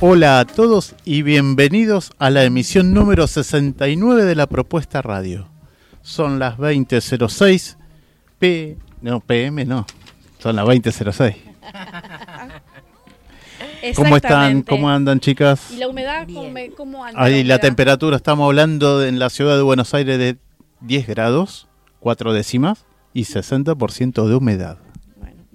Hola a todos y bienvenidos a la emisión número 69 de la propuesta radio. Son las 20.06 p... no, pm no, son las 20.06. ¿Cómo están? ¿Cómo andan, chicas? ¿Y la humedad? ¿Cómo, cómo anda? Ahí la, temperatura, estamos hablando de- en la ciudad de Buenos Aires de 10 grados, 4 décimas y 60% de humedad.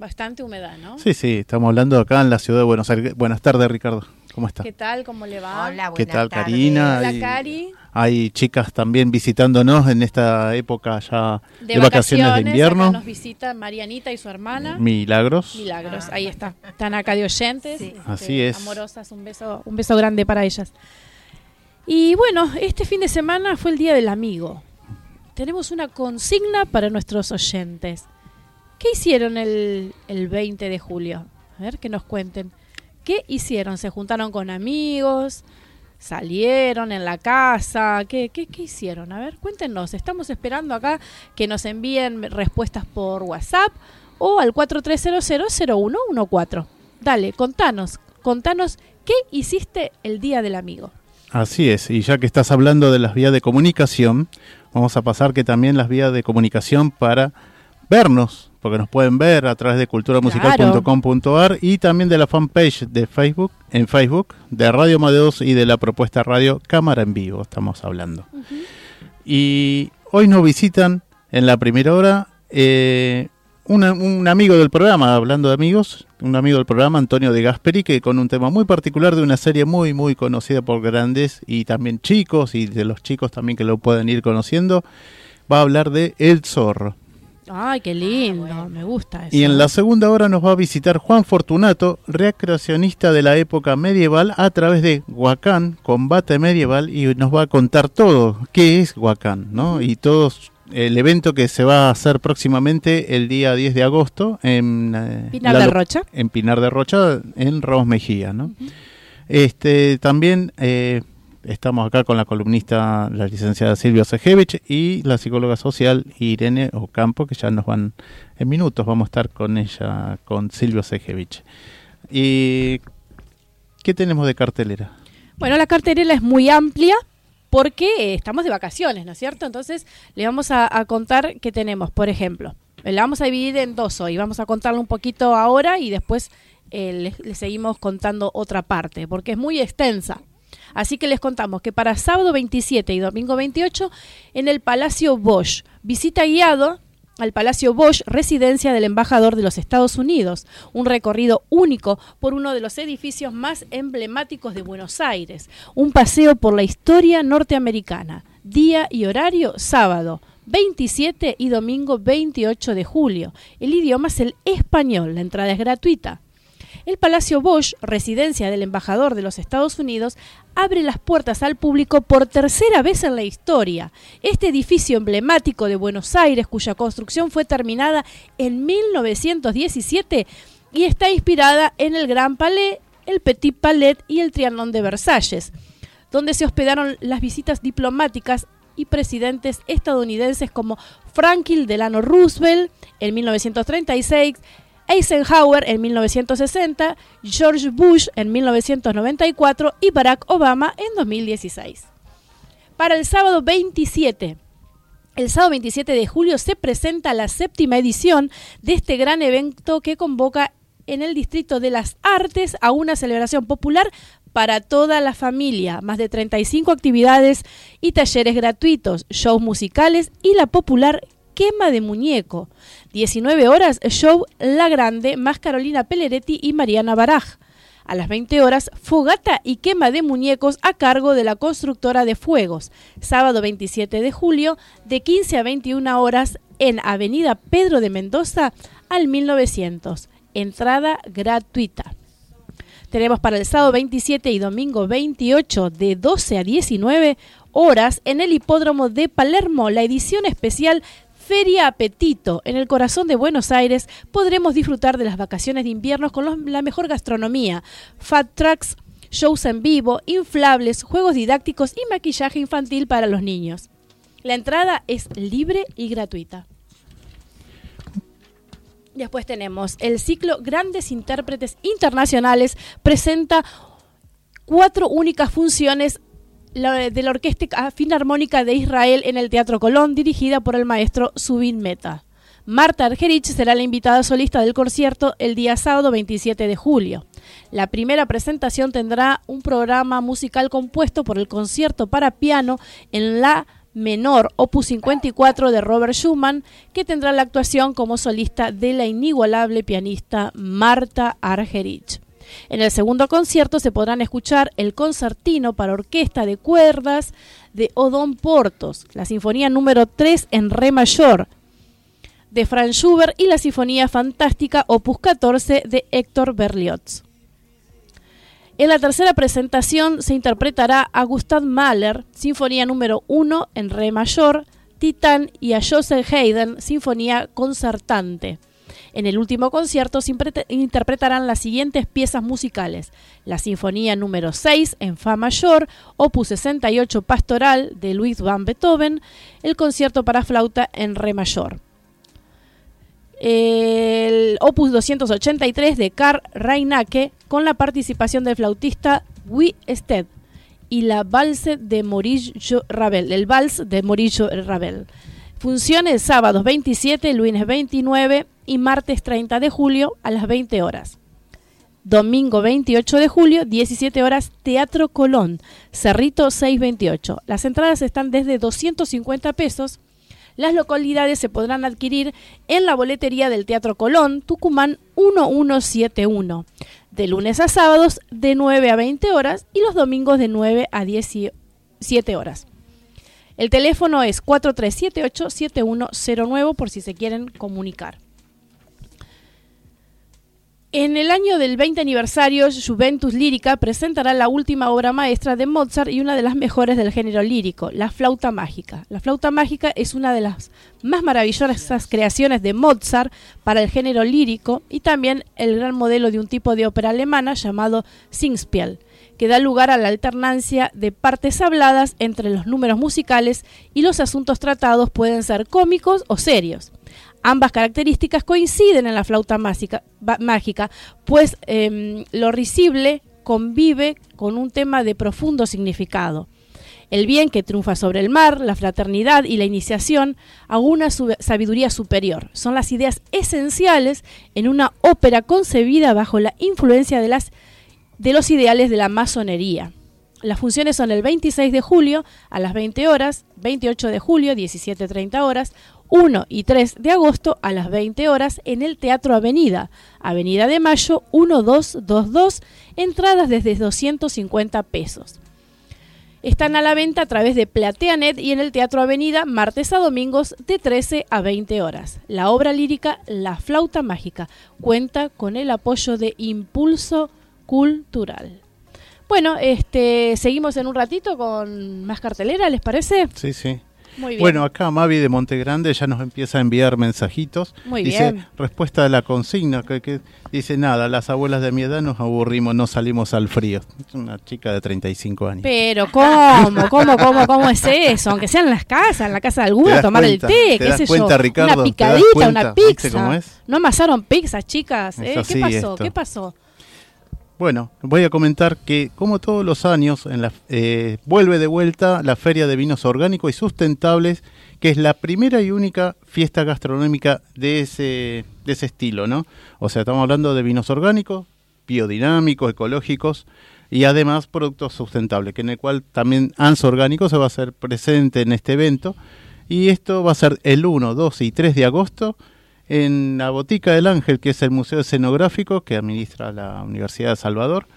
Bastante humedad, ¿no? Sí, sí, estamos hablando acá en la ciudad de Buenos Aires. Buenas tardes, Ricardo. ¿Cómo está? ¿Qué tal? ¿Cómo le va? Hola, ¿Qué buenas tal, tardes. Karina? Hola. Cari. Hay chicas también visitándonos en esta época ya de, De, vacaciones, de acá invierno. nos visita Marianita y su hermana. Milagros. Milagros, ahí está. Están acá de oyentes. Sí. este, Así es. Amorosas, un beso, un beso grande para ellas. Y bueno, este fin de semana fue el Día del Amigo. Tenemos una consigna para nuestros oyentes. ¿Qué hicieron el, el 20 de julio? A ver, que nos cuenten. ¿Qué hicieron? ¿Se juntaron con amigos? ¿Salieron en la casa? ¿Qué, qué, qué hicieron? A ver, cuéntenos. Estamos esperando acá que nos envíen respuestas por WhatsApp o al 43000114. Dale, contanos, contanos qué hiciste el Día del Amigo. Así es, y ya que estás hablando de las vías de comunicación, vamos a pasar que también las vías de comunicación para vernos, porque nos pueden ver a través de culturamusical.com.ar y también de la fanpage de Facebook, en Facebook, de Radio Amadeus y de la propuesta radio Cámara en Vivo, estamos hablando. Y hoy nos visitan en la primera hora eh, una- un amigo del programa, hablando de amigos, un amigo del programa, Antonio de Gasperi, que con un tema muy particular de una serie muy, muy conocida por grandes y también chicos, y de los chicos también que lo pueden ir conociendo, va a hablar de El Zorro. Ay, qué lindo, me gusta eso. Y en la segunda hora nos va a visitar Juan Fortunato, recreacionista de la época medieval, a través de Huacán, combate medieval, y nos va a contar todo, qué es Huacán, ¿no? Y todo el evento que se va a hacer próximamente el día 10 de agosto en eh, Pinar la de Rocha. en Pinar de Rocha, en Ramos Mejía, ¿no? Este, también eh, estamos acá con la columnista, la licenciada Silvia Sejevich, y la psicóloga social Irene Ocampo, que ya nos van en minutos, vamos a estar con ella, con Silvia Sejevich. ¿Y qué tenemos de cartelera? Bueno, la cartelera es muy amplia porque eh, estamos de vacaciones, ¿no es cierto? Entonces, le vamos a, contar qué tenemos. Por ejemplo, la vamos a dividir en dos hoy. Vamos a contarle un poquito ahora y después eh, le seguimos contando otra parte, porque es muy extensa. Así que les contamos que para sábado 27 y domingo 28 en el Palacio Bosch, visita guiado al Palacio Bosch, residencia del embajador de los Estados Unidos, un recorrido único por uno de los edificios más emblemáticos de Buenos Aires, un paseo por la historia norteamericana, día y horario sábado 27 y domingo 28 de julio. El idioma es el español, la entrada es gratuita. El Palacio Bosch, residencia del embajador de los Estados Unidos, abre las puertas al público por tercera vez en la historia. Este edificio emblemático de Buenos Aires, cuya construcción fue terminada en 1917 y está inspirada en el Gran Palais, el Petit Palais y el Trianon de Versalles, donde se hospedaron las visitas diplomáticas y presidentes estadounidenses como Franklin Delano Roosevelt en 1936, Eisenhower en 1960, George Bush en 1994 y Barack Obama en 2016. Para el sábado 27, el sábado 27 de julio se presenta la séptima edición de este gran evento que convoca en el Distrito de las Artes a una celebración popular para toda la familia, más de 35 actividades y talleres gratuitos, shows musicales y la popular quema de muñeco. 19 horas, show La Grande, más Carolina Pelleretti y Mariana Baraj. A las 20 horas, fogata y quema de muñecos a cargo de la constructora de fuegos. Sábado 27 de julio, de 15 a 21 horas, en Avenida Pedro de Mendoza al 1900. Entrada gratuita. Tenemos para el sábado 27 y domingo 28 de 12 a 19 horas en el hipódromo de Palermo la edición especial Feria Apetito. En el corazón de Buenos Aires podremos disfrutar de las vacaciones de invierno con la mejor gastronomía, fat trucks, shows en vivo, inflables, juegos didácticos y maquillaje infantil para los niños. La entrada es libre y gratuita. Después tenemos el ciclo Grandes Intérpretes Internacionales, presenta cuatro únicas funciones de la Orquesta Filarmónica de Israel en el Teatro Colón, dirigida por el maestro Subin Meta. Marta Argerich será la invitada solista del concierto el día sábado 27 de julio. La primera presentación tendrá un programa musical compuesto por el concierto para piano en la menor opus 54 de Robert Schumann, que tendrá la actuación como solista de la inigualable pianista Marta Argerich. En el segundo concierto se podrán escuchar el concertino para orquesta de cuerdas de Odón Portos, la sinfonía número 3 en re mayor de Franz Schubert y la sinfonía fantástica opus 14 de Héctor Berlioz. En la tercera presentación se interpretará a Gustav Mahler, Sinfonía número 1 en Re mayor, Titán y a Joseph Haydn, Sinfonía concertante. En el último concierto se interpretarán las siguientes piezas musicales: la Sinfonía número 6 en Fa mayor, Opus 68 Pastoral de Luis van Beethoven, el concierto para flauta en Re mayor. El Opus 283 de Karl Reinacke con la participación del flautista Guy Sted y la Valse de Maurice Ravel, el Vals de Maurice Ravel. Funciones sábados 27, lunes 29 y martes 30 de julio a las 20 horas. Domingo 28 de julio, 17 horas, Teatro Colón, Cerrito 628. Las entradas están desde 250 pesos. Las localidades se podrán adquirir en la boletería del Teatro Colón, Tucumán 1171, de lunes a sábados de 9 a 20 horas y los domingos de 9 a 17 horas. El teléfono es 4378-7109 por si se quieren comunicar. En el año del 20 aniversario, Juventus Lírica presentará la última obra maestra de Mozart y una de las mejores del género lírico, La Flauta Mágica. La Flauta Mágica es una de las más maravillosas creaciones de Mozart para el género lírico y también el gran modelo de un tipo de ópera alemana llamado Singspiel, que da lugar a la alternancia de partes habladas entre los números musicales y los asuntos tratados pueden ser cómicos o serios. Ambas características coinciden en la flauta mágica, pues em, lo risible convive con un tema de profundo significado. El bien que triunfa sobre el mar, la fraternidad y la iniciación a una sabiduría superior son las ideas esenciales en una ópera concebida bajo la influencia de, las, de los ideales de la masonería. Las funciones son el 26 de julio a las 20 horas, 28 de julio 17.30 horas, 1 y 3 de agosto a las 20 horas en el Teatro Avenida, Avenida de Mayo 1222, entradas desde 250 pesos. Están a la venta a través de PlateaNet y en el Teatro Avenida martes a domingos de 13 a 20 horas. La obra lírica La Flauta Mágica cuenta con el apoyo de Impulso Cultural. Bueno, este, seguimos en un ratito con más cartelera, ¿les parece? Sí, sí. Bueno, acá Mavi de Montegrande ya nos empieza a enviar mensajitos. Muy dice, respuesta de la consigna, que, dice, nada, las abuelas de mi edad nos aburrimos, no salimos al frío. Es una chica de 35 años. Pero, ¿cómo? ¿Cómo, cómo, cómo es eso? Aunque sea en las casas, en la casa de alguna, tomar el té, qué sé yo. una picadita, una pizza. No amasaron pizza, chicas. ¿eh? ¿Qué pasó? ¿Qué pasó? Bueno, voy a comentar que como todos los años en la, eh, vuelve de vuelta la Feria de Vinos Orgánicos y Sustentables, que es la primera y única fiesta gastronómica de ese, de ese estilo, ¿no? O sea, estamos hablando de vinos orgánicos, biodinámicos, ecológicos y además productos sustentables, que en el cual también ANS Orgánico se va a hacer presente en este evento. Y esto va a ser el 1, 2 y 3 de agosto en la Botica del Ángel, que es el museo escenográfico que administra la Universidad de Salvador.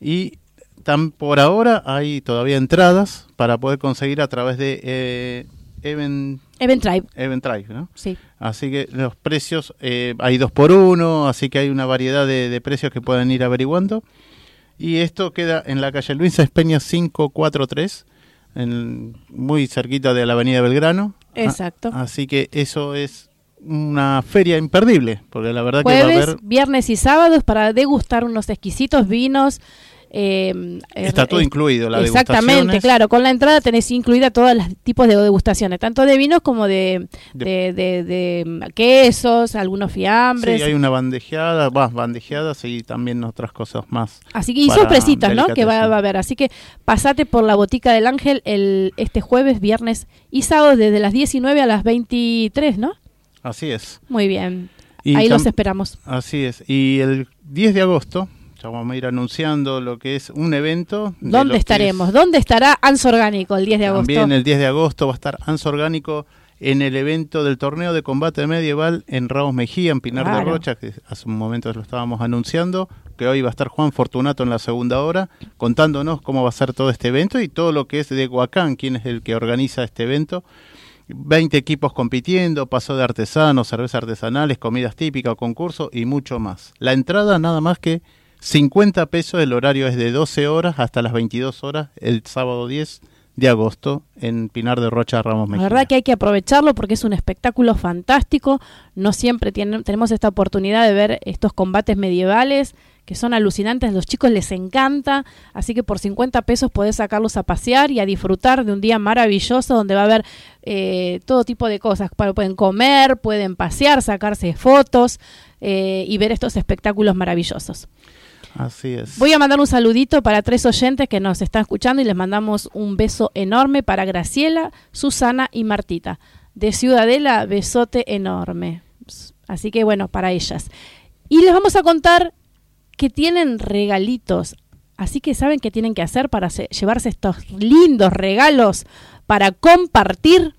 Y tan, por ahora hay todavía entradas para poder conseguir a través de eh, Event, Event Tribe. Event Tribe, ¿no? Sí. Así que los precios, eh, hay dos por uno, así que hay una variedad de, precios que pueden ir averiguando. Y esto queda en la calle Luisa Espeña 543, en, muy cerquita de la avenida Belgrano. Exacto. así que eso es una feria imperdible, porque la verdad que va a haber... viernes y sábados para degustar unos exquisitos vinos. Eh, Está todo incluido, la Exactamente, claro. Con la entrada tenés incluida todos los tipos de degustaciones, tanto de vinos como de, de, quesos, algunos fiambres. Sí, hay una bandejeada, más bandejeadas y también otras cosas más. Así que, y sorpresitas, ¿no? Que va, a haber. Así que pasate por la Botica del Ángel el, este jueves, viernes y sábado desde las 19 a las 23, ¿no? Así es. Muy bien. Ahí los esperamos. Así es. Y el 10 de agosto, ya vamos a ir anunciando lo que es un evento. ¿Dónde estaremos? ¿Dónde estará Anso Orgánico el 10 de agosto? También el 10 de agosto va a estar Anso Orgánico en el evento del torneo de combate medieval en Ramos Mejía, en Pinar de Rocha, que hace un momento lo estábamos anunciando, que hoy va a estar Juan Fortunato en la segunda hora, contándonos cómo va a ser todo este evento y todo lo que es de Huacán, quién es el que organiza este evento 20 equipos compitiendo, paso de artesanos, cervezas artesanales, comidas típicas, concurso y mucho más. La entrada nada más que 50 pesos, el horario es de 12 horas hasta las 22 horas el sábado 10 de agosto en Pinar de Rocha Ramos Mejía. La verdad que hay que aprovecharlo porque es un espectáculo fantástico. No siempre tenemos esta oportunidad de ver estos combates medievales que son alucinantes, a los chicos les encanta, así que por 50 pesos podés sacarlos a pasear y a disfrutar de un día maravilloso donde va a haber eh, todo tipo de cosas, pueden comer, pueden pasear, sacarse fotos eh, y ver estos espectáculos maravillosos. Así es. Voy a mandar un saludito para tres oyentes que nos están escuchando y les mandamos un beso enorme para Graciela, Susana y Martita. De Ciudadela, besote enorme. Así que bueno, para ellas. Y les vamos a contar que tienen regalitos. Así que saben qué tienen que hacer para llevarse estos lindos regalos para compartir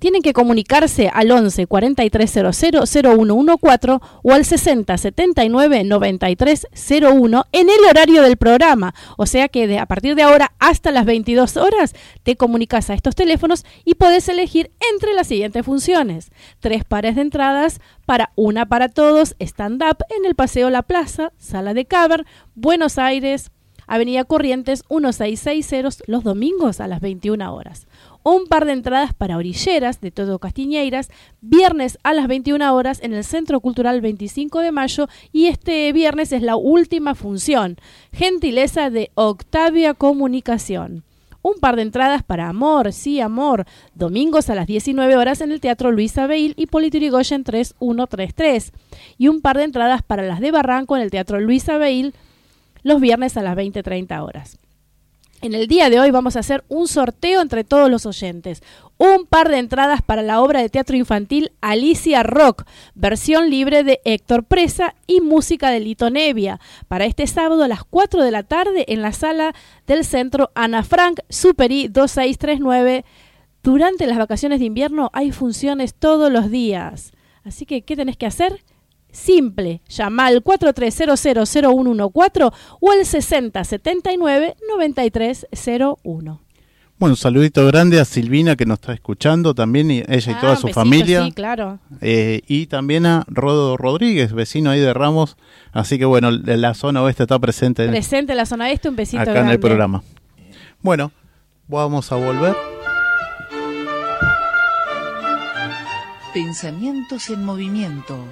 tienen que comunicarse al 11 4300 0114 o al 60 79 93 01 en el horario del programa. O sea que de, a partir de ahora hasta las 22 horas te comunicas a estos teléfonos y puedes elegir entre las siguientes funciones. Tres pares de entradas para una para todos, stand-up en el Paseo La Plaza, Sala de Caber, Buenos Aires, Avenida Corrientes 1660 los domingos a las 21 horas un par de entradas para orilleras de todo Castiñeiras, viernes a las 21 horas en el Centro Cultural 25 de Mayo y este viernes es la última función, gentileza de Octavia Comunicación. Un par de entradas para Amor, sí, Amor, domingos a las 19 horas en el Teatro Luisa Beil y Politurigoyen 3133. Y un par de entradas para las de Barranco en el Teatro Luisa Beil los viernes a las 20.30 horas. En el día de hoy vamos a hacer un sorteo entre todos los oyentes. Un par de entradas para la obra de teatro infantil Alicia Rock, versión libre de Héctor Presa y música de Lito Nevia, para este sábado a las 4 de la tarde en la sala del centro Ana Frank, Superi 2639 Durante las vacaciones de invierno hay funciones todos los días. Así que, ¿qué tenés que hacer? Simple, llama al 43000114 o al 6079-9301. Bueno, un saludito grande a Silvina que nos está escuchando también, y ella y toda ah, su familia. Sí, claro. Eh, y también a Rodo Rodríguez, vecino ahí de Ramos. Así que bueno, la zona oeste está presente. Presente en la zona este, un besito acá en el programa. Bueno, vamos a volver. Pensamientos en movimiento.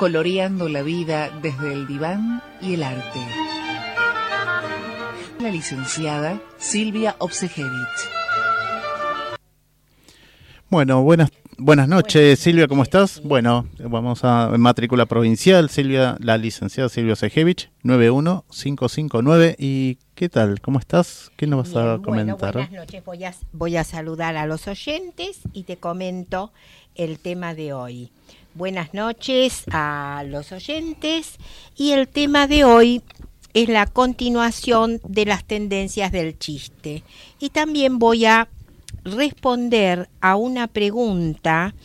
Coloreando la vida desde el diván y el arte la licenciada Silvia Obsejevich. Bueno, buenas buenas noches, Silvia, ¿cómo estás? Bueno, vamos a matrícula provincial, Silvia, la licenciada Silvia Obsejevich, 91559. ¿Y qué tal? ¿Cómo estás? ¿Qué nos vas a comentar? buenas noches, voy a, voy a saludar a los oyentes y te comento el tema de hoy. Buenas noches a los oyentes y el tema de hoy es la continuación de las tendencias del chiste. Y también voy a responder a una pregunta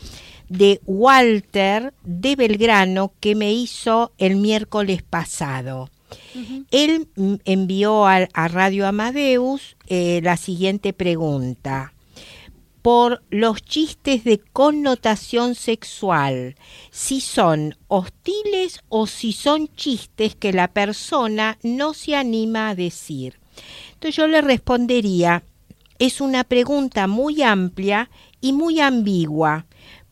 de Walter de Belgrano que me hizo el miércoles pasado. Él envió a, Radio Amadeus eh, la siguiente pregunta por los chistes de connotación sexual, si son hostiles o si son chistes que la persona no se anima a decir. Entonces yo le respondería, es una pregunta muy amplia y muy ambigua,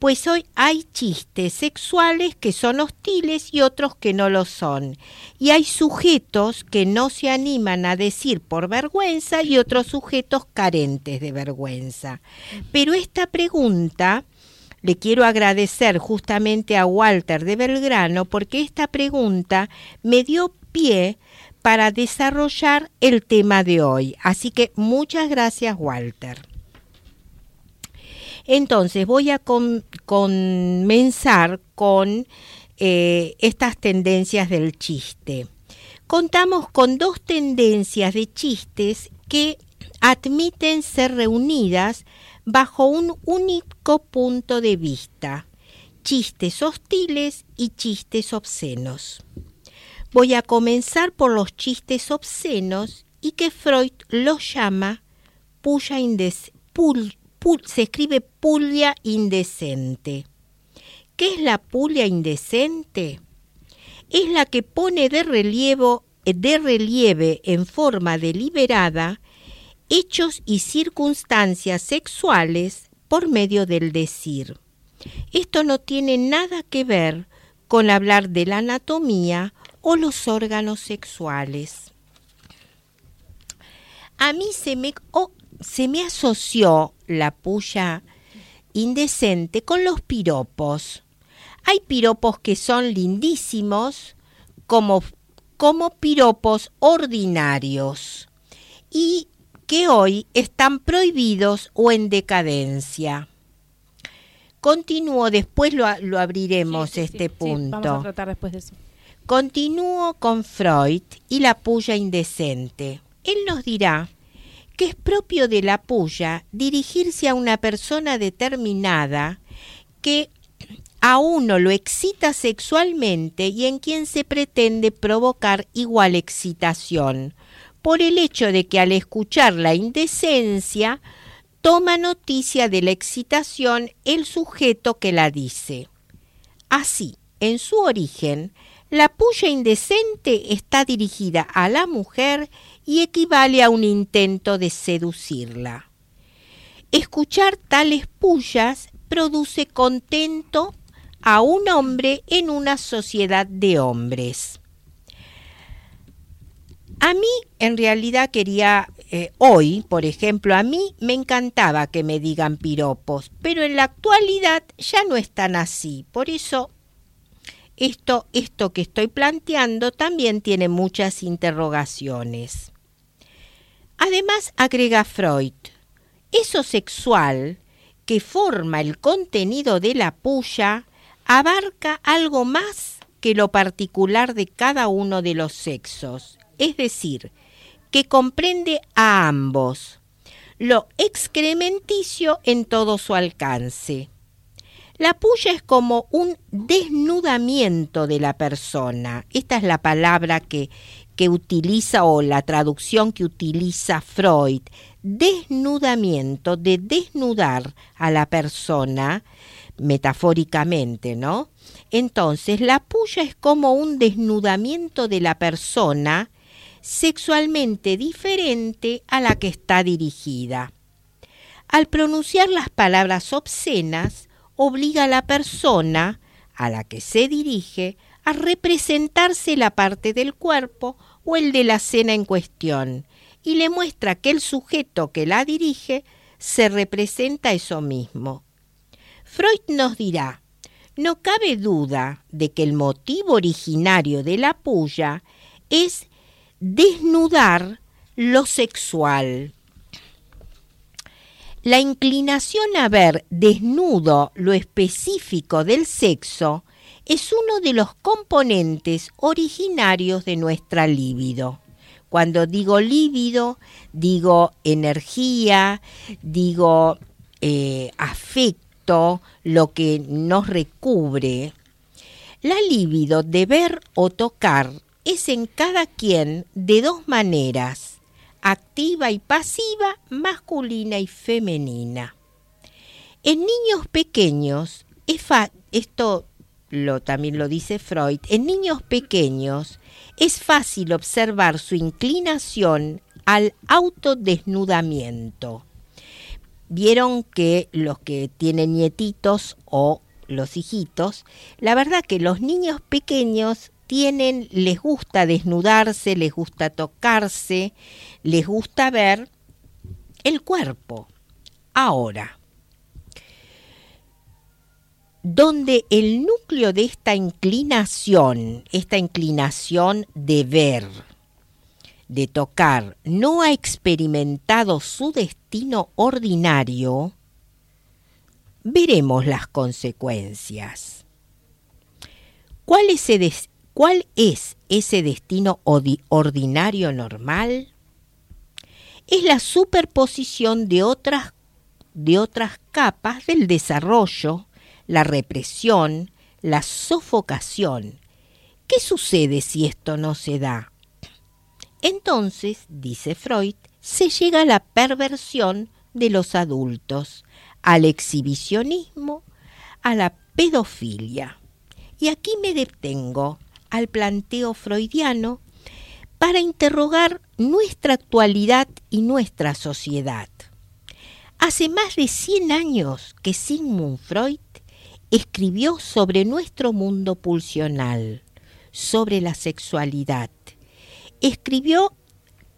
pues hoy hay chistes sexuales que son hostiles y otros que no lo son. Y hay sujetos que no se animan a decir por vergüenza y otros sujetos carentes de vergüenza. Pero esta pregunta le quiero agradecer justamente a Walter de Belgrano porque esta pregunta me dio pie para desarrollar el tema de hoy. Así que muchas gracias Walter. Entonces voy a comenzar con eh, estas tendencias del chiste. Contamos con dos tendencias de chistes que admiten ser reunidas bajo un único punto de vista, chistes hostiles y chistes obscenos. Voy a comenzar por los chistes obscenos y que Freud los llama puya indes, se escribe pulia indecente. ¿Qué es la pulia indecente? Es la que pone de relieve, de relieve en forma deliberada hechos y circunstancias sexuales por medio del decir. Esto no tiene nada que ver con hablar de la anatomía o los órganos sexuales. A mí se me, se me asoció la puya indecente con los piropos. Hay piropos que son lindísimos como, como piropos ordinarios y que hoy están prohibidos o en decadencia. Continúo, después lo, abriremos este punto. Vamos a tratar después de eso. Continúo con Freud y la puya indecente. Él nos dirá que es propio de la puya dirigirse a una persona determinada que a uno lo excita sexualmente y en quien se pretende provocar igual excitación, por el hecho de que al escuchar la indecencia toma noticia de la excitación el sujeto que la dice. Así, en su origen, la puya indecente está dirigida a la mujer y equivale a un intento de seducirla. Escuchar tales pullas produce contento a un hombre en una sociedad de hombres. A mí, en realidad, quería, eh, hoy, por ejemplo, a mí me encantaba que me digan piropos, pero en la actualidad ya no es tan así. Por eso, esto, esto que estoy planteando también tiene muchas interrogaciones. Además, agrega Freud, eso sexual que forma el contenido de la puya abarca algo más que lo particular de cada uno de los sexos, es decir, que comprende a ambos, lo excrementicio en todo su alcance. La puya es como un desnudamiento de la persona. Esta es la palabra que, que utiliza o la traducción que utiliza Freud. Desnudamiento, de desnudar a la persona, metafóricamente, ¿no? Entonces, la puya es como un desnudamiento de la persona sexualmente diferente a la que está dirigida. Al pronunciar las palabras obscenas, obliga a la persona a la que se dirige a representarse la parte del cuerpo o el de la cena en cuestión y le muestra que el sujeto que la dirige se representa eso mismo. Freud nos dirá, no cabe duda de que el motivo originario de la puya es desnudar lo sexual. La inclinación a ver desnudo lo específico del sexo es uno de los componentes originarios de nuestra libido. Cuando digo líbido, digo energía, digo eh, afecto, lo que nos recubre. La libido de ver o tocar es en cada quien de dos maneras activa y pasiva, masculina y femenina. En niños pequeños, esto lo, también lo dice Freud, en niños pequeños es fácil observar su inclinación al autodesnudamiento. Vieron que los que tienen nietitos o los hijitos, la verdad que los niños pequeños tienen, les gusta desnudarse, les gusta tocarse, les gusta ver el cuerpo. Ahora, donde el núcleo de esta inclinación, esta inclinación de ver, de tocar, no ha experimentado su destino ordinario, veremos las consecuencias. ¿Cuál es, ¿Cuál es ese destino ordinario normal? Es la superposición de otras capas del desarrollo, la represión, la sofocación. ¿Qué sucede si esto no se da? Entonces, dice Freud, se llega a la perversión de los adultos, al exhibicionismo, a la pedofilia. Y aquí me detengo al planteo freudiano para interrogar nuestra actualidad y nuestra sociedad. Hace más de 100 años que Sigmund Freud escribió sobre nuestro mundo pulsional, sobre la sexualidad. Escribió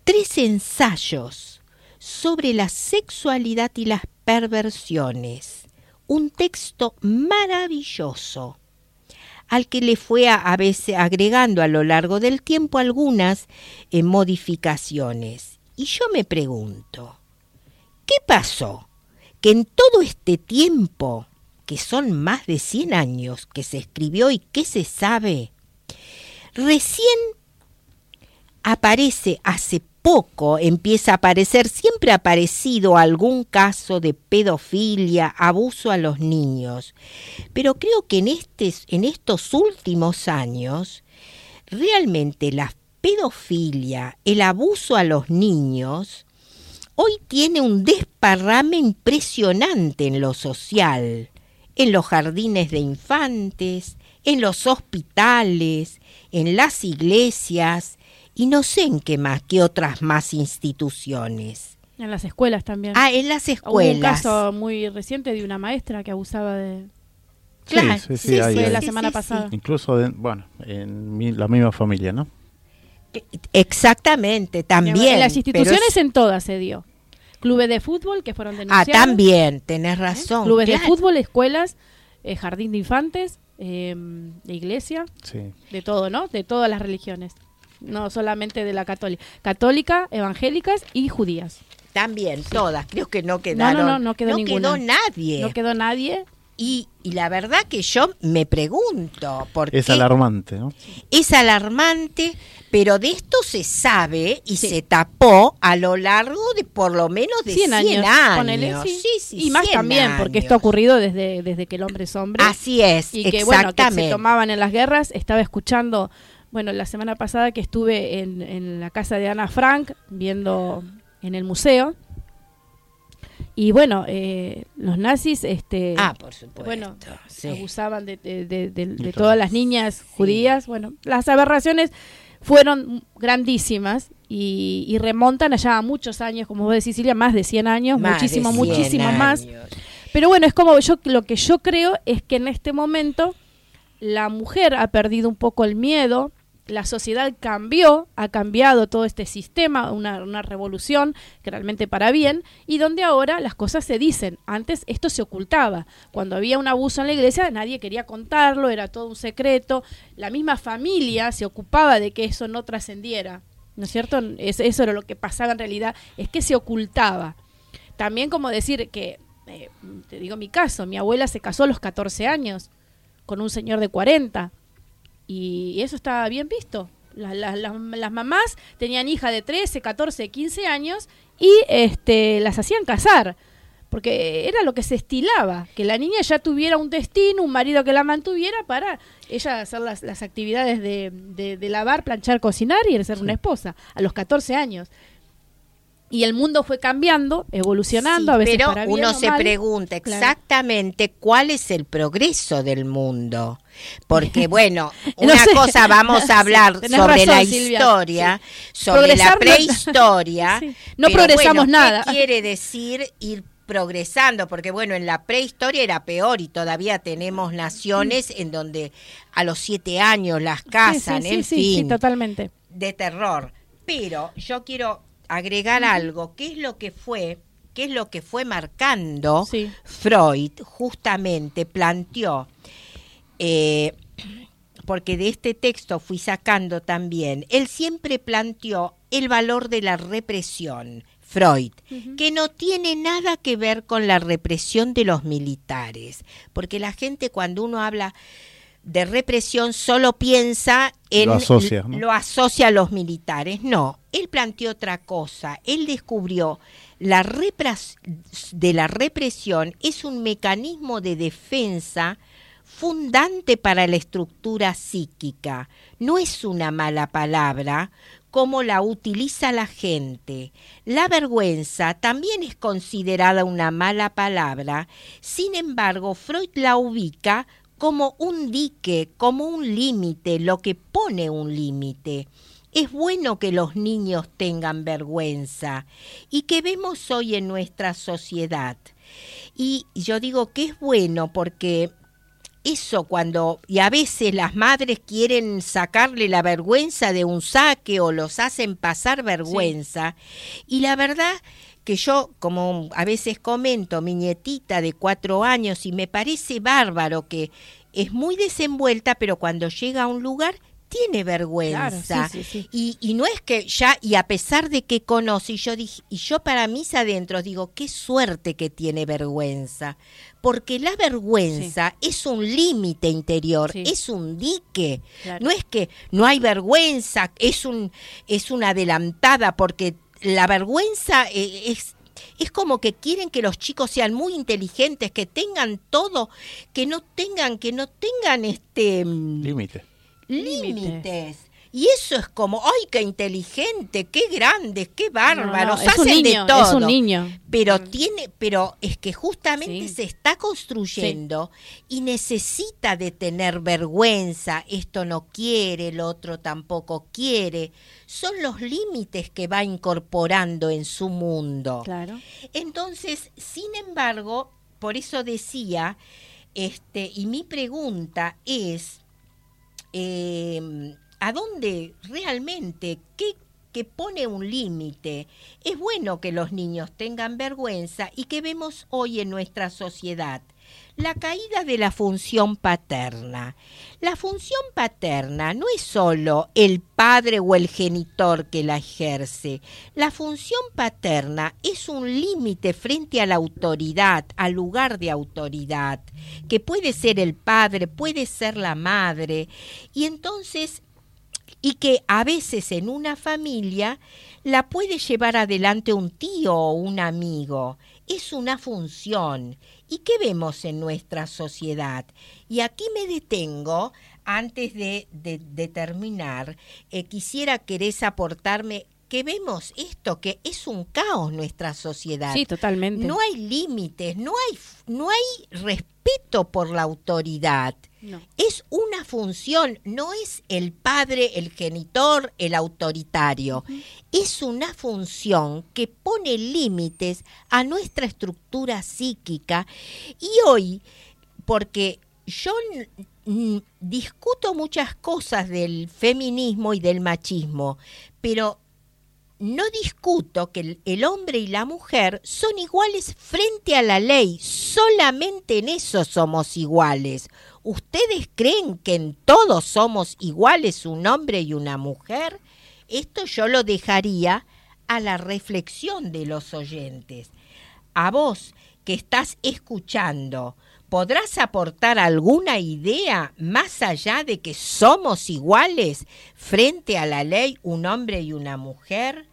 tres ensayos sobre la sexualidad y las perversiones. Un texto maravilloso al que le fue a, veces agregando a lo largo del tiempo algunas eh, modificaciones. Y yo me pregunto, ¿qué pasó? Que en todo este tiempo, que son más de 100 años que se escribió y que se sabe, recién aparece hace poco empieza a aparecer, siempre ha aparecido algún caso de pedofilia, abuso a los niños, pero creo que en, en estos últimos años, realmente la pedofilia, el abuso a los niños, hoy tiene un desparrame impresionante en lo social, en los jardines de infantes, en los hospitales, en las iglesias, y no sé en qué más, qué otras más instituciones. En las escuelas también. Ah, en las escuelas. Hubo un caso muy reciente de una maestra que abusaba de... Claro, sí, sí, fue la semana pasada. Incluso, bueno, en la misma familia, ¿no? Exactamente, también. En las instituciones en todas se dio. Clubes de fútbol que fueron ah, denunciados. Ah, también, tenés razón. Clubes de fútbol, escuelas, eh, jardín de infantes, eh, iglesia, de todo, ¿no? De todas las religiones no solamente de la católica, católica, evangélicas y judías. También, todas, creo que no quedaron. No, no, no, quedó no quedó nadie. No quedó nadie. Y, y, la verdad que yo me pregunto, porque es alarmante, ¿no? Es alarmante, pero de esto se sabe y sí. se tapó a lo largo de por lo menos de 100, 100 años. años. Ponele, sí. Sí, y más también, años. porque esto ha ocurrido desde, desde que el hombre es hombre. Así es, y que, bueno, que se tomaban en las guerras. Estaba escuchando, bueno, la semana pasada que estuve en, en la casa de Ana Frank, viendo en el museo, y bueno, eh, los nazis, este, ah, por supuesto, bueno, sí. abusaban de, de, de, de todas las niñas sí. judías. Bueno, las aberraciones fueron grandísimas y, y, remontan allá a muchos años, como vos decís, Silvia, más de 100 años, más muchísimo, 100 muchísimo años. más. Pero bueno, es como yo lo que yo creo es que en este momento la mujer ha perdido un poco el miedo, la sociedad cambió, ha cambiado todo este sistema, una, revolución que realmente para bien, y donde ahora las cosas se dicen. Antes esto se ocultaba. Cuando había un abuso en la iglesia nadie quería contarlo, era todo un secreto. La misma familia se ocupaba de que eso no trascendiera. ¿No es cierto? Es, eso era lo que pasaba en realidad, es que se ocultaba. También como decir que, eh, te digo mi caso, mi abuela se casó a los 14 años con un señor de 40 y eso estaba bien visto. Las, las, las, las, mamás tenían hija de 13, 14, 15 años y este, las hacían casar, porque era lo que se estilaba, que la niña ya tuviera un destino, un marido que la mantuviera para ella hacer las, las actividades de, de, de, lavar, planchar, cocinar y ser una esposa a los 14 años. Y el mundo fue cambiando, evolucionando, sí, a veces pero para bien uno o se mal. pregunta exactamente claro. cuál es el progreso del mundo. Porque, bueno, una no sé. cosa vamos a hablar sí, sobre razón, la historia, sí. sobre la prehistoria. No, progresamos bueno, nada. ¿Qué quiere decir ir progresando? Porque, bueno, en la prehistoria era peor y todavía tenemos naciones en donde a los siete años las casan, sí, en sí, fin. Sí, totalmente. De terror. Pero yo quiero agregar algo, ¿qué es lo que fue? ¿Qué es lo que fue marcando. Freud? Justamente planteó eh, porque de este texto fui sacando también, él siempre planteó el valor de la represión, Freud, uh -huh. que no tiene nada que ver con la represión de los militares, porque la gente cuando uno habla de represión solo piensa en lo asocia, ¿no? lo asocia a los militares. No, él planteó otra cosa. Él descubrió la repres de la represión es un mecanismo de defensa fundante para la estructura psíquica. No es una mala palabra como la utiliza la gente. La vergüenza también es considerada una mala palabra, sin embargo Freud la ubica como un dique, como un límite, lo que pone un límite. Es bueno que los niños tengan vergüenza y que vemos hoy en nuestra sociedad. Y yo digo que es bueno porque eso cuando, y a veces las madres quieren sacarle la vergüenza de un saque o los hacen pasar vergüenza, sí. y la verdad que yo, como a veces comento, mi nietita de cuatro años, y me parece bárbaro que es muy desenvuelta, pero cuando llega a un lugar tiene vergüenza. Claro, sí, sí, sí. Y, y, no es que ya, y a pesar de que conoce, y yo, dije, y yo para mis adentros digo, qué suerte que tiene vergüenza, porque la vergüenza es un límite interior, es un dique. Claro. No es que no hay vergüenza, es, un, es una adelantada, porque la vergüenza es, es como que quieren que los chicos sean muy inteligentes, que tengan todo, que no tengan, que no tengan este límite. Límites. Y eso es como, ¡ay, qué inteligente! ¡Qué grande! ¡Qué bárbaros! No, no, Hacen niño, de todo. Es un niño. Pero tiene, pero es que justamente sí. se está construyendo sí. y necesita de tener vergüenza. Esto no quiere, el otro tampoco quiere. Son los límites que va incorporando en su mundo. Claro. Entonces, sin embargo, por eso decía, este, y mi pregunta es. Eh, a dónde realmente, qué pone un límite. Es bueno que los niños tengan vergüenza y que vemos hoy en nuestra sociedad la caída de la función paterna. La función paterna no es solo el padre o el genitor que la ejerce. La función paterna es un límite frente a la autoridad, al lugar de autoridad, que puede ser el padre, puede ser la madre. Y entonces y que a veces en una familia la puede llevar adelante un tío o un amigo. Es una función. ¿Y qué vemos en nuestra sociedad? Y aquí me detengo antes de, de, terminar. Eh, quisiera querés aportarme que vemos esto, que es un caos nuestra sociedad. Sí, totalmente. No hay límites, no hay, no hay respeto por la autoridad. Es una función, no es el padre, el genitor, el autoritario. Es una función que pone límites a nuestra estructura psíquica. Y hoy, porque yo discuto muchas cosas del feminismo y del machismo, pero no discuto que el, hombre y la mujer son iguales frente a la ley, solamente en eso somos iguales. ¿Ustedes creen que en todos somos iguales un hombre y una mujer? Esto yo lo dejaría a la reflexión de los oyentes. A vos que estás escuchando, ¿podrás aportar alguna idea más allá de que somos iguales frente a la ley un hombre y una mujer?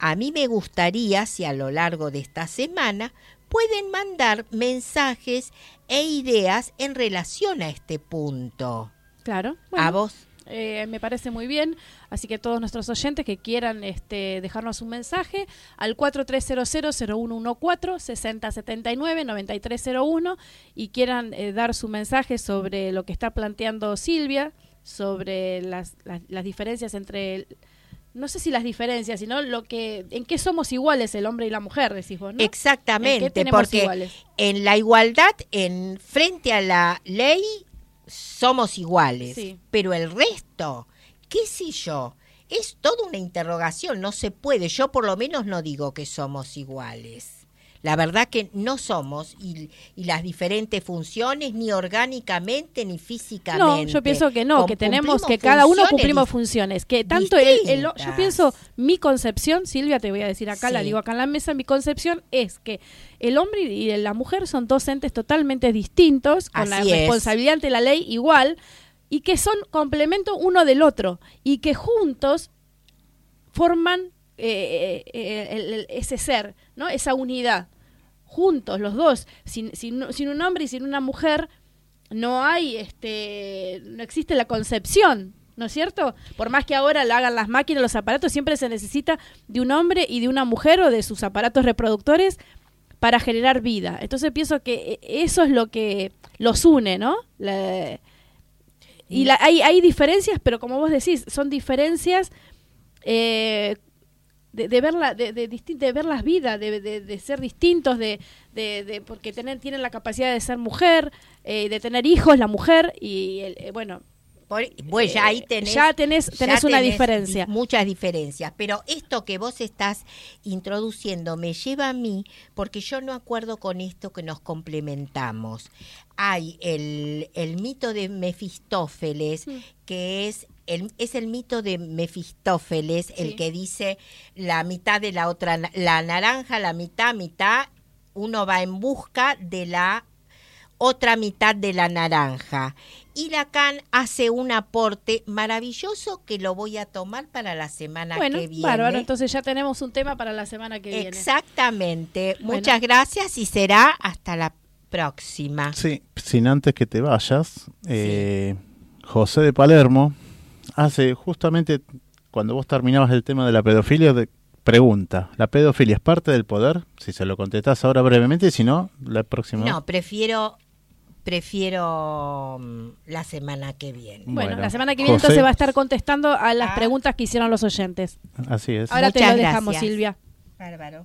A mí me gustaría si a lo largo de esta semana pueden mandar mensajes e ideas en relación a este punto. Claro. a vos. Eh, me parece muy bien, así que todos nuestros oyentes que quieran este, dejarnos un mensaje al 4300-0114-6079-9301 y quieran eh, dar su mensaje sobre lo que está planteando Silvia, sobre las, las, las diferencias entre no sé si las diferencias, sino lo que en qué somos iguales el hombre y la mujer, decís vos, ¿no? Exactamente, porque en la igualdad, en frente a la ley, somos iguales, pero el resto, qué sé yo, es toda una interrogación, no se puede, yo por lo menos no digo que somos iguales. La verdad que no somos y, las diferentes funciones ni orgánicamente ni físicamente. No, yo pienso que no, que tenemos que cada uno cumplimos funciones, que tanto el, yo pienso mi concepción, Silvia te voy a decir acá, la digo acá en la mesa, mi concepción es que el hombre y la mujer son dos entes totalmente distintos, con la responsabilidad ante la ley igual y que son complemento uno del otro y que juntos forman eh, eh, ese ser, ¿no? Esa unidad juntos los dos, sin, sin, un hombre y sin una mujer, no hay, este, no existe la concepción, ¿no es cierto? Por más que ahora lo hagan las máquinas, los aparatos, siempre se necesita de un hombre y de una mujer o de sus aparatos reproductores para generar vida. Entonces pienso que eso es lo que los une, ¿no? y la, hay, hay diferencias, pero como vos decís, son diferencias eh, de, de, ver, la, de, de, de, ver las vidas, de, de, ser distintos, de, de, porque tener, tienen la capacidad de ser mujer, eh, de tener hijos, la mujer, y eh, bueno. pues ya ahí tenés, ya tenés, tenés una diferencia. Muchas diferencias. Pero esto que vos estás introduciendo me lleva a mí, porque yo no acuerdo con esto que nos complementamos. Hay el, el mito de Mefistófeles, mm. que es es el mito de Mefistófeles, el que dice la mitad de la otra, la naranja, la mitad, mitad, uno va en busca de la otra mitad de la naranja. Y Lacan hace un aporte maravilloso que lo voy a tomar para la semana que viene. Bárbaro, entonces ya tenemos un tema para la semana que viene. Exactamente. Muchas gracias y será hasta la próxima. Sí, sin antes que te vayas, eh, José de Palermo hace justamente cuando vos terminabas el tema de la pedofilia, de, pregunta, ¿la pedofilia es parte del poder? Si se lo contestás ahora brevemente, si no, la próxima. No, prefiero prefiero mm, la semana que viene. Bueno, la semana que viene entonces va a estar contestando a las ah. preguntas que hicieron los oyentes. Así es. Ahora te lo dejamos, Silvia. Bárbaro.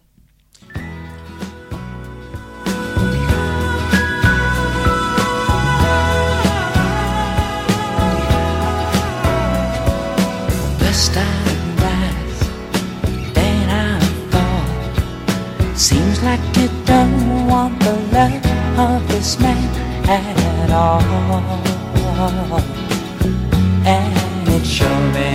Like you don't want the love of this man at all. And it's sure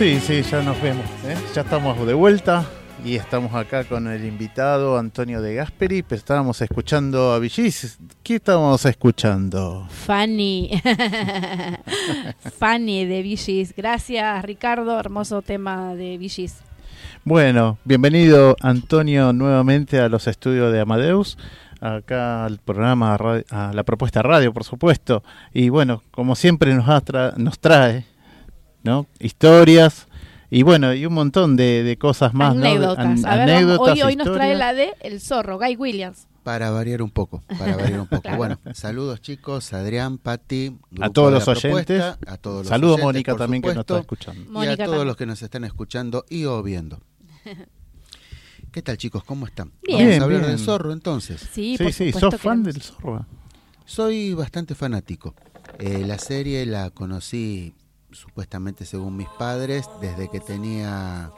Sí, sí, ya nos vemos. ¿eh? Ya estamos de vuelta y estamos acá con el invitado Antonio de Gasperi, pero estábamos escuchando a Villis. ¿Qué estábamos escuchando? Fanny. Fanny de Villis. Gracias, Ricardo. Hermoso tema de Villis. Bueno, bienvenido Antonio nuevamente a los estudios de Amadeus, acá al programa, ra- a la propuesta radio, por supuesto. Y bueno, como siempre nos, atra- nos trae ¿no? historias y bueno, y un montón de, de cosas más. ¿no? anécdotas. An- A ver, anécdotas, hoy, hoy nos trae la de El Zorro, Guy Williams. Para variar un poco, para variar un poco. Claro. Bueno, saludos chicos, Adrián, Pati, A todos de los la oyentes. a todos los Saludos oyentes, Mónica también que nos está escuchando. y a todos también. los que nos están escuchando y o viendo. ¿Qué tal chicos? ¿Cómo están? Bien. Vamos a hablar bien. del zorro entonces. Sí, Sí, por sí, supuesto sos fan queremos. del zorro. Soy bastante fanático. Eh, la serie la conocí supuestamente según mis padres desde que tenía...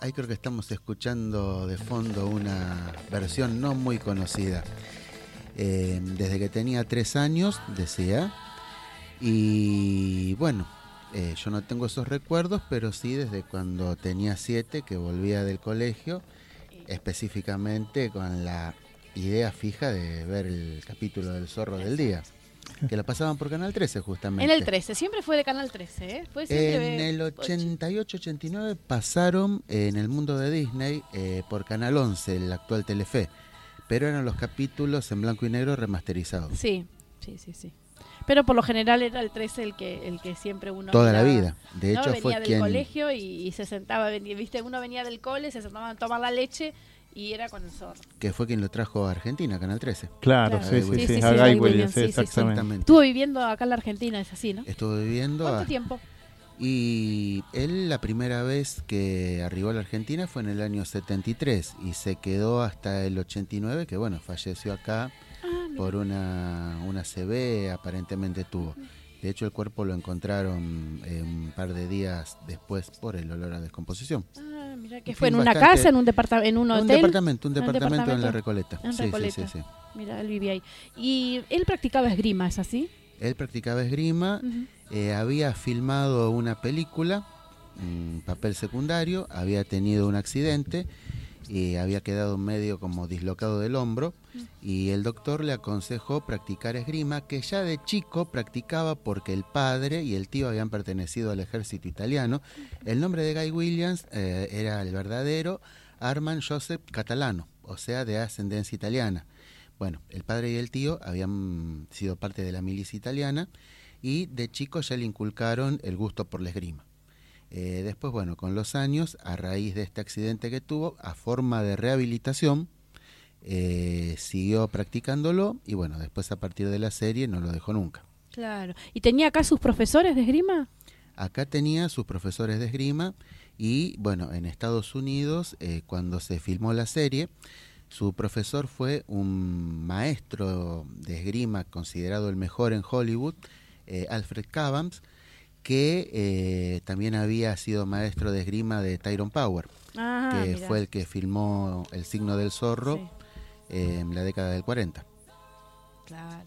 Ahí creo que estamos escuchando de fondo una versión no muy conocida. Eh, desde que tenía tres años, decía. Y bueno, eh, yo no tengo esos recuerdos, pero sí desde cuando tenía siete que volvía del colegio, específicamente con la idea fija de ver el capítulo del zorro del día, que la pasaban por Canal 13 justamente. En el 13, siempre fue de Canal 13, ¿eh? Fue En el 88-89 pasaron eh, en el mundo de Disney eh, por Canal 11, el actual Telefe, pero eran los capítulos en blanco y negro remasterizados. Sí, sí, sí, sí. Pero por lo general era el 13 el que el que siempre uno Toda la miraba, vida. De ¿no? hecho, venía fue del quien... colegio y, y se sentaba, venía- viste, uno venía del cole, se sentaba a tomar la leche y era con el zorro. que fue quien lo trajo a Argentina, Canal 13. Claro, Claro. sí, Sí, sí, sí, a Guy Williams, Williams, sí, sí, sí. exactamente. Exactamente. Estuvo viviendo acá en la Argentina, es así, ¿no? Estuvo viviendo ¿Cuánto a- tiempo? y él la primera vez que arribó a la Argentina fue en el año 73 y se quedó hasta el 89, que bueno, falleció acá Ah, por una, una CB aparentemente tuvo. De hecho, el cuerpo lo encontraron eh, un par de días después por el olor a descomposición. Ah, mira, que En fue en fin, una bastante- casa, en un departamento, en un Un hotel. departamento, un departamento, en la. Recoleta. En Sí, sí, sí, sí. Mira, él vivía ahí. Y él practicaba esgrima, ¿es así? Él practicaba esgrima, eh, había filmado una película, un papel secundario, había tenido un accidente y había quedado medio como dislocado del hombro y el doctor le aconsejó practicar esgrima que ya de chico practicaba porque el padre y el tío habían pertenecido al ejército italiano. El nombre de Guy Williams eh, era el verdadero Armand Joseph Catalano, o sea, de ascendencia italiana. Bueno, el padre y el tío habían sido parte de la milicia italiana y de chico ya le inculcaron el gusto por la esgrima. Eh, después, bueno, con los años, a raíz de este accidente que tuvo, a forma de rehabilitación, eh, siguió practicándolo y bueno, después a partir de la serie no lo dejó nunca. Claro. ¿Y tenía acá sus profesores de esgrima? Acá tenía sus profesores de esgrima y bueno, en Estados Unidos, eh, cuando se filmó la serie, su profesor fue un maestro de esgrima considerado el mejor en Hollywood, eh, Alfred Cavams, que eh, también había sido maestro de esgrima de Tyrone Power, Ah, que mirá. fue el que filmó El signo del zorro Sí, eh, en la década del 40. claro.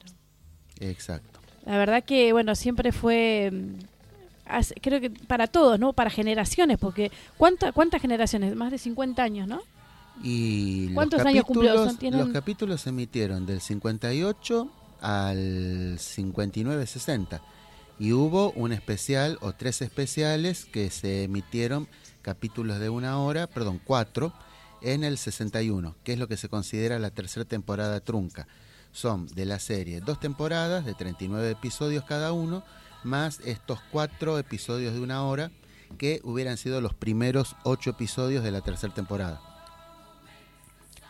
Exacto. La verdad que, bueno, siempre fue, mm, creo que para todos, ¿no? Para generaciones, porque ¿cuánta, ¿cuántas generaciones? Más de 50 años, ¿no? Y ¿Cuántos años cumplió? tienen- Los capítulos se emitieron del 58 al 59-60. Y hubo un especial o tres especiales que se emitieron capítulos de una hora, perdón, cuatro, en el 61, que es lo que se considera la tercera temporada trunca. Son de la serie dos temporadas de 39 episodios cada uno, más estos cuatro episodios de una hora que hubieran sido los primeros ocho episodios de la tercera temporada.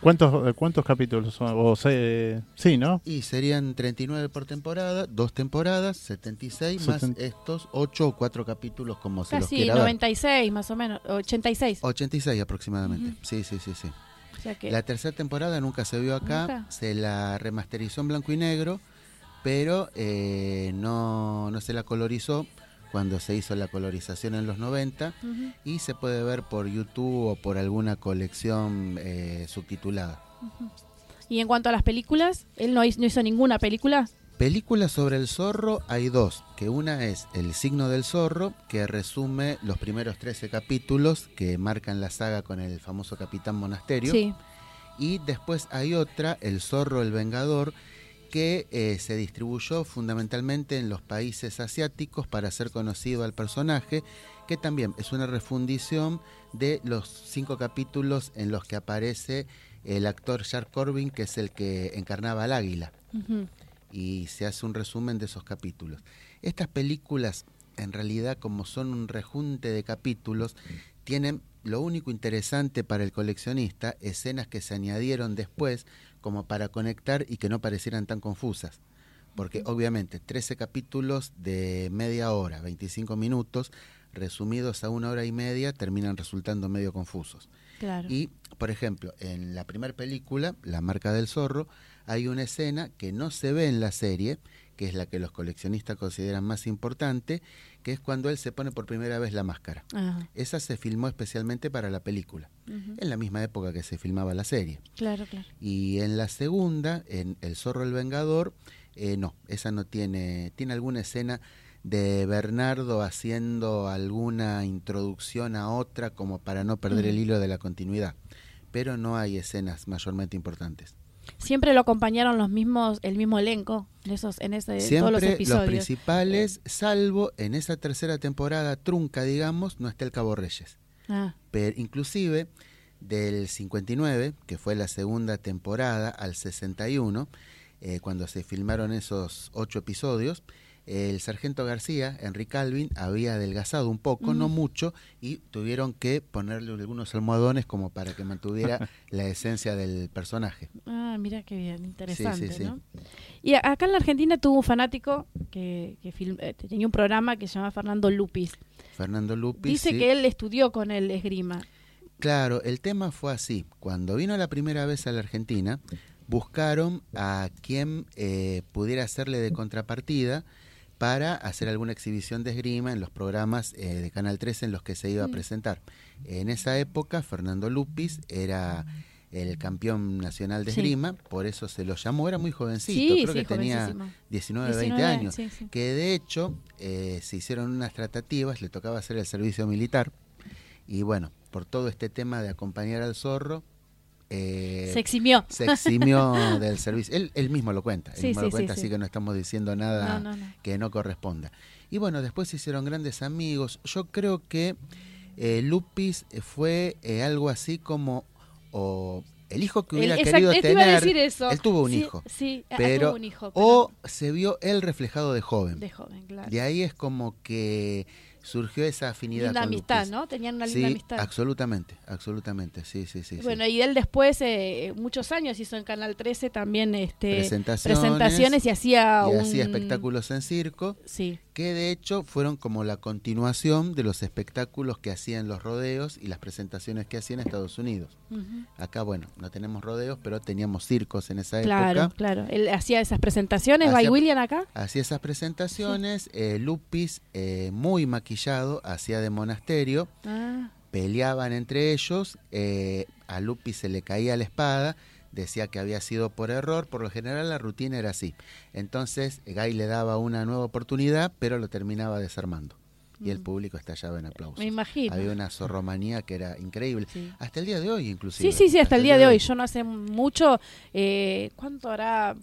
¿Cuántos, eh, cuántos capítulos son? O se- sí, ¿no? Y serían 39 por temporada, dos temporadas, 76, más Seten- estos 8 o 4 capítulos como se los Casi quiera ver. 96 más o menos, 86. 86 aproximadamente. Ujú. Sí, sí, sí, sí. O sea que, La tercera temporada nunca se vio acá, ¿Nunca? se la remasterizó en blanco y negro, pero eh, no, no se la colorizó cuando se hizo la colorización en los 90 Ujú, y se puede ver por YouTube o por alguna colección eh, subtitulada. Y en cuanto a las películas, él no hizo, no hizo ninguna película. Películas sobre el zorro hay dos, que una es El signo del zorro, que resume los primeros 13 capítulos que marcan la saga con el famoso Capitán Monasterio. Sí. Y después hay otra, El zorro el vengador, que eh, se distribuyó fundamentalmente en los países asiáticos para hacer conocido al personaje, que también es una refundición de los cinco capítulos en los que aparece el actor Shark Corbin, que es el que encarnaba al águila y se hace un resumen de esos capítulos. Estas películas, en realidad, como son un rejunte de capítulos, tienen lo único interesante para el coleccionista, escenas que se añadieron después como para conectar y que no parecieran tan confusas. Porque obviamente 13 capítulos de media hora, 25 minutos, resumidos a una hora y media, terminan resultando medio confusos. Claro. Y, por ejemplo, en la primera película, La marca del zorro, hay una escena que no se ve en la serie, que es la que los coleccionistas consideran más importante, que es cuando él se pone por primera vez la máscara. Ajá. Esa se filmó especialmente para la película, en la misma época que se filmaba la serie. Claro, claro. Y en la segunda, en El zorro el vengador, eh, no, esa no tiene, tiene alguna escena de Bernardo haciendo alguna introducción a otra como para no perder el hilo de la continuidad, pero no hay escenas mayormente importantes. Siempre lo acompañaron los mismos, el mismo elenco en esos, en ese, todos los Siempre los, episodios. principales, salvo en esa tercera temporada trunca, digamos, no está el Cabo Reyes. Ah, Pero inclusive del 59, que fue la segunda temporada, al 61, eh, cuando se filmaron esos ocho episodios, el sargento García, Enrique Calvin, había adelgazado un poco, no mucho, y tuvieron que ponerle algunos almohadones como para que mantuviera la esencia del personaje. ah, mira qué bien, interesante, sí. ¿no? Y acá en la Argentina tuvo un fanático que, que film- eh, tenía un programa que se llama Fernando Lupis. Fernando Lupi. Dice que él estudió con el esgrima. Claro, el tema fue así. Cuando vino la primera vez a la Argentina, buscaron a quien eh, pudiera hacerle de contrapartida para hacer alguna exhibición de esgrima en los programas eh, de Canal 13 en los que se iba a Mm. presentar. En esa época, Fernando Lupis era el campeón nacional de Sí. esgrima, por eso se lo llamó, era muy jovencito, Sí, creo sí, que tenía jovencísimo. 19, 20 19, años, que de hecho eh, se hicieron unas tratativas, le tocaba hacer el servicio militar, y bueno, por todo este tema de acompañar al zorro, eh, Se eximió. se eximió del servicio. Él, él mismo lo cuenta, él Sí, mismo sí, lo cuenta, sí. así que no estamos diciendo nada No, no, no. que no corresponda. Y bueno, después se hicieron grandes amigos. Yo creo que eh, Lupis fue eh, algo así como o el hijo que hubiera querido él te iba a tener, decir eso. él tuvo un hijo, Sí, ah, pero tuvo un hijo. pero o se vio él reflejado de joven. de joven, claro. De ahí es como que surgió esa afinidad con amistad, Lupis. ¿no? Tenían una Sí, linda amistad. absolutamente, absolutamente, sí, sí, sí. sí. Bueno, y él después, eh, muchos años, hizo en Canal 13 también este, Presentaciones, presentaciones y hacía y un... hacía espectáculos en circo, Sí, que de hecho fueron como la continuación de los espectáculos que hacían los rodeos y las presentaciones que hacía en Estados Unidos. Acá, bueno, no tenemos rodeos, pero teníamos circos en esa claro, época. claro. Él hacía esas presentaciones, Hacía- by William acá. Hacía esas presentaciones, eh, Lupis, eh, muy maquillado, hacía de monasterio, Ah, peleaban entre ellos, eh, a Lupis se le caía la espada, decía que había sido por error, por lo general la rutina era así. Entonces Guy le daba una nueva oportunidad, pero lo terminaba desarmando. Y el Mm. público estallaba en aplausos. me imagino. Había una zorromanía que era increíble. Sí. Hasta el día de hoy, inclusive. Sí, sí, sí, hasta el día de hoy. Yo no hace mucho, eh, ¿cuánto hará?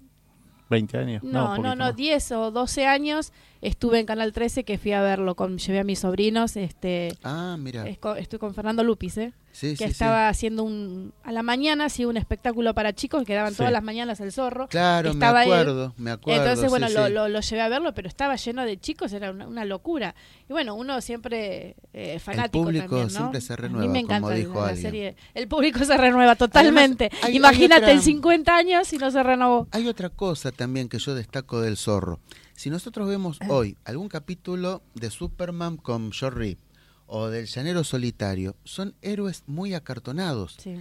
20 años. No, no, no, más. 10 o 12 años estuve en Canal 13 que fui a verlo, con, llevé a mis sobrinos, este, Ah, mira. es estoy con Fernando Lupis, ¿eh? Sí, que sí, sí. estaba haciendo un, a la mañana hacía un espectáculo para chicos que daban todas las mañanas el zorro. Claro, estaba me él. acuerdo, me acuerdo. Entonces, bueno. Lo, lo, lo llevé a verlo, pero estaba lleno de chicos, era una, una locura. Y bueno, uno siempre eh, fanático público también, ¿no? siempre se A mí renueva, me como encanta dijo la, serie. El público se renueva totalmente. hay- hay Imagínate otra- en 50 años y no se renovó. Hay otra cosa también que yo destaco del zorro. Si nosotros vemos Ah. hoy algún capítulo de Superman con George Reed o del Llanero Solitario, son héroes muy acartonados. Sí.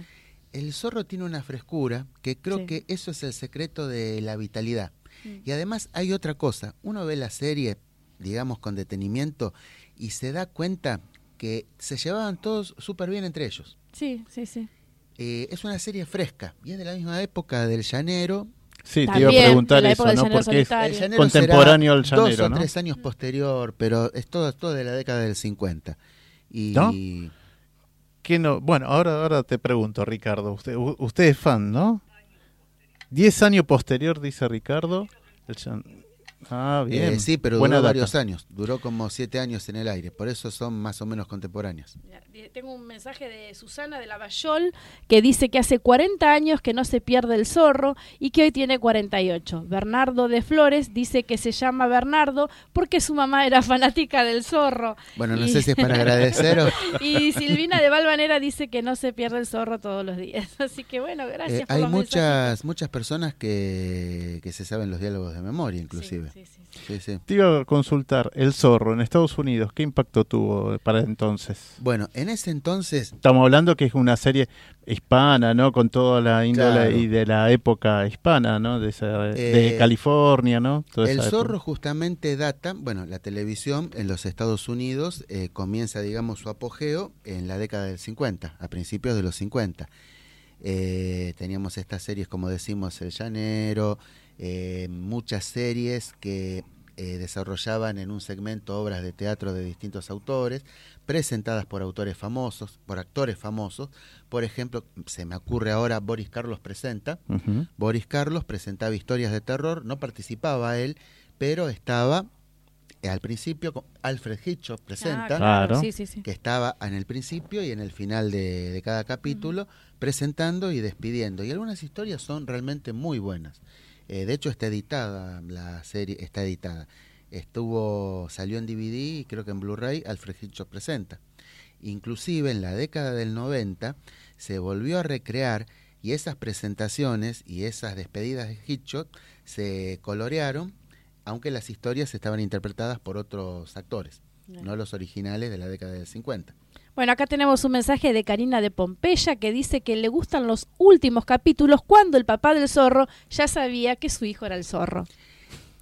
El zorro tiene una frescura que creo Sí. que eso es el secreto de la vitalidad. Mm. Y además hay otra cosa. Uno ve la serie, digamos, con detenimiento y se da cuenta que se llevaban todos súper bien entre ellos. Sí, sí, sí. Eh, es una serie fresca y es de la misma época del Llanero. Sí, te También, iba a preguntar eso, ¿no? Porque es. El contemporáneo al Llanero, dos o ¿no? tres años posterior, pero es todo, todo de la década del 50. Y ¿No? ¿Qué no? Bueno, ahora, ahora te pregunto, Ricardo. Usted, usted es fan, ¿no? Diez años posterior, dice Ricardo. el Ah, bien. eh, sí, pero Buena duró data. varios años. Duró como siete años en el aire. Por eso son más o menos contemporáneas. Tengo un mensaje de Susana de Lavallol que dice que hace 40 años que no se pierde el zorro y que hoy tiene 48. Bernardo de Flores dice que se llama Bernardo porque su mamá era fanática del zorro. Bueno, no Y- sé si es para agradecer o... Y Silvina de Valvanera dice que no se pierde el zorro todos los días. Así que bueno, gracias Eh, por hay los muchas muchas personas que, que se saben los diálogos de memoria, inclusive. Sí, sí, sí. Sí, sí. Te iba a consultar, el zorro en Estados Unidos, ¿qué impacto tuvo para entonces? Bueno, en ese entonces Estamos hablando que es una serie hispana, ¿no? Con toda la índole Claro. y de la época hispana, ¿no? De, esa- de Eh, California, ¿no? Toda El esa zorro época. justamente data, bueno, la televisión en los Estados Unidos eh, comienza, digamos, su apogeo en la década del 50, a principios de los 50. Eh, teníamos estas series, como decimos, El Llanero, eh, muchas series que eh, desarrollaban en un segmento obras de teatro de distintos autores, presentadas por autores famosos, por actores famosos. Por ejemplo, se me ocurre ahora Boris Carlos presenta. Boris Carlos presentaba historias de terror, no participaba él, pero estaba eh, al principio, con Alfred Hitchcock presenta, Ah, Claro. Sí, sí, sí. que estaba en el principio y en el final de, de cada capítulo, presentando y despidiendo. Y algunas historias son realmente muy buenas. Eh, de hecho, está editada, la serie está editada. Estuvo, salió en DVD y creo que en Blu-ray Alfred Hitchcock presenta. Inclusive en la década del 90 se volvió a recrear y esas presentaciones y esas despedidas de Hitchcock se colorearon, aunque las historias estaban interpretadas por otros actores, no los originales de la década del 50. Bueno, acá tenemos un mensaje de Karina de Pompeya que dice que le gustan los últimos capítulos cuando el papá del zorro ya sabía que su hijo era el zorro.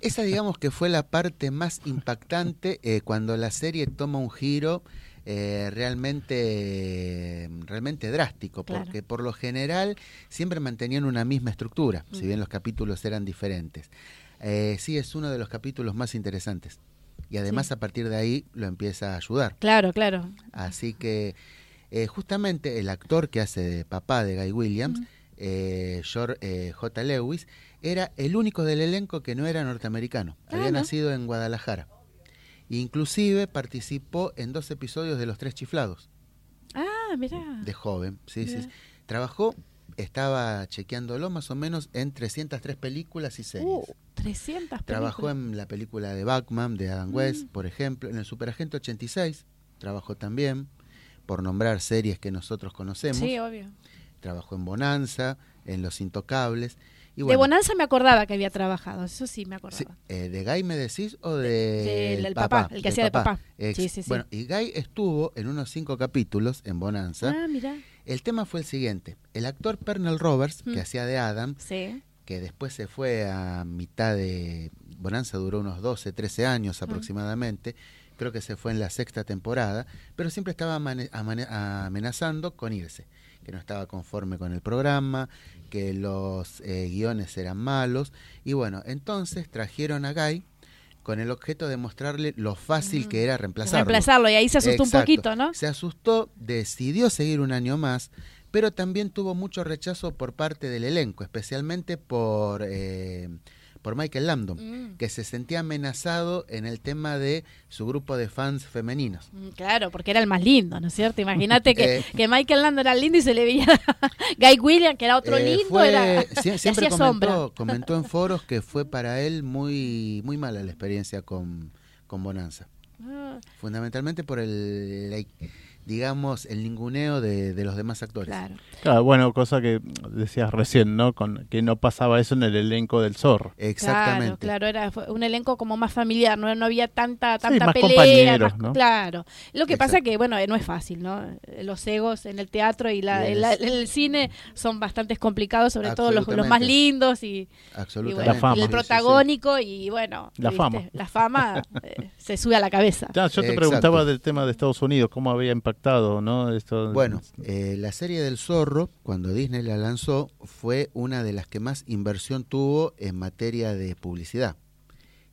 Esa digamos que fue la parte más impactante eh, cuando la serie toma un giro eh, realmente, realmente drástico, Claro. porque por lo general siempre mantenían una misma estructura, si bien los capítulos eran diferentes. Eh, sí, es uno de los capítulos más interesantes. Y además Sí. a partir de ahí lo empieza a ayudar. Claro, claro. Así que eh, justamente el actor que hace de papá de Guy Williams, eh, George eh, J. Lewis, era el único del elenco que no era norteamericano. Había nacido en Guadalajara. Inclusive participó en dos episodios de Los Tres Chiflados, Ah, mira. de joven. Sí, sí, Mirá. sí. Trabajó estaba chequeándolo más o menos en 303 películas y series. Uh, 300 Trabajó películas. en la película de Batman, de Adam West, Mm. por ejemplo, en el Superagente 86, trabajó también, por nombrar series que nosotros conocemos. Sí, obvio. Trabajó en Bonanza, en Los Intocables. Y de Bonanza me acordaba que había trabajado, eso sí me acordaba. sí, eh, ¿De Guy me decís o de el papá, el que hacía de papá. Ex- Sí, sí, sí. Bueno, y Guy estuvo en unos cinco capítulos en Bonanza. Ah, mira. El tema fue el siguiente. El actor Pernell Roberts, Mm. que hacía de Adam, Sí. que después se fue a mitad de Bonanza, duró unos 12, 13 años Mm. aproximadamente, creo que se fue en la sexta temporada, pero siempre estaba amenazando con irse, que no estaba conforme con el programa, que los eh, guiones eran malos, y bueno, entonces trajeron a Guy con el objeto de mostrarle lo fácil que era reemplazarlo. Mm. Reemplazarlo y ahí se asustó Exacto. un poquito, ¿no? Se asustó, decidió seguir un año más, pero también tuvo mucho rechazo por parte del elenco, especialmente por, eh, por Michael Landon, Mm. que se sentía amenazado en el tema de su grupo de fans femeninos. Mm, Claro, porque era el más lindo, ¿no es cierto? Imagínate que, Eh. que Michael Landon era lindo y se le veía Guy Williams, que era otro Eh, lindo, fue- era sie- siempre hacía sombra. comentó, comentó en foros que fue para él muy, muy mala la experiencia con, con Bonanza. Ah, Fundamentalmente por el, la- digamos, el ninguneo de, de los demás actores. claro. Claro, bueno, cosa que decías recién, ¿no? Con, que no pasaba eso en el elenco del zorro. Exactamente. Claro, claro, era un elenco como más familiar, no, no había tanta tanta más pelea, compañeros, más- ¿no? claro. Lo que pasa Exacto. que bueno, eh, no es fácil, ¿no? Los egos en el teatro y la, el, el cine son bastante complicados, sobre todo los, los más lindos y, y Absolutamente. bueno, La fama. y el Sí, sí, sí. protagónico y bueno, La ¿viste? fama. la fama eh, se sube a la cabeza. Ya, yo te Exacto. preguntaba del tema de Estados Unidos, cómo había impactado, ¿no? Esto, Bueno, eh, la serie del zorro, cuando Disney la lanzó, fue una de las que más inversión tuvo en materia de publicidad.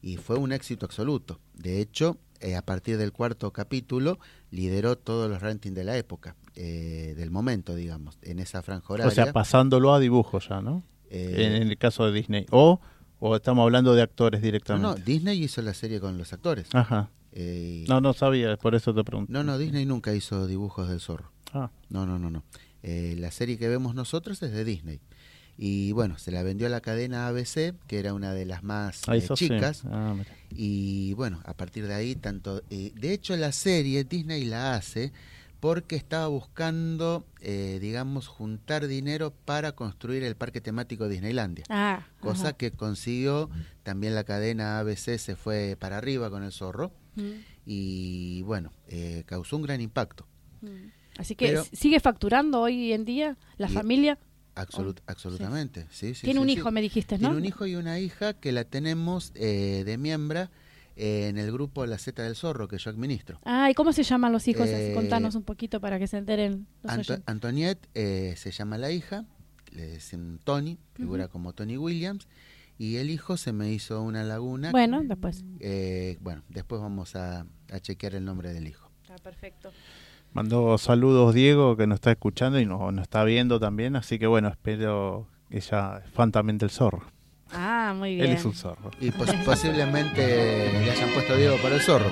Y fue un éxito absoluto. De hecho, eh, a partir del cuarto capítulo, lideró todos los rankings de la época, eh, del momento, digamos, en esa franja horaria. o sea, pasándolo a dibujos ya, ¿no? Eh, en, en el caso de Disney. O, o estamos hablando de actores no, directamente. no, Disney hizo la serie con los actores. Ajá. Eh, No, no sabía, por eso te pregunto. no, no, Disney nunca hizo dibujos del zorro. Ah, No, no, no, no. Eh, la serie que vemos nosotros es de Disney. Y bueno, se la vendió a la cadena ABC, que era una de las más ah, eh, sí. chicas. Ah. Y bueno, a partir de ahí, tanto. eh, de hecho, la serie Disney la hace porque estaba buscando, eh, digamos, juntar dinero para construir el parque temático Disneylandia. Ah, Cosa ajá. que consiguió, también la cadena ABC se fue para arriba con el zorro. Mm, Y bueno, eh, causó un gran impacto. mm. Así que Pero- sigue facturando hoy en día la Y- familia. Absolut- absolutamente, sí, sí. Tiene sí, un sí. hijo, me dijiste, ¿no? Tiene un hijo y una hija que la tenemos eh, de miembro en el grupo La Z del Zorro que yo administro. Ah, ¿y cómo se llaman los hijos? Eh, Contanos un poquito para que se enteren los Anto- oyentes. Antoniette eh, se llama la hija, le dicen Tony, figura como Tony Williams, y el hijo se me hizo una laguna. Bueno, después. Eh, bueno, después vamos a, a chequear el nombre del hijo. Está perfecto. Mandó saludos Diego, que nos está escuchando y nos, nos está viendo también. Así que bueno, espero que ella es fan también del zorro. Ah, muy bien. Él es un zorro. Y pos- posiblemente le hayan puesto Diego para el zorro.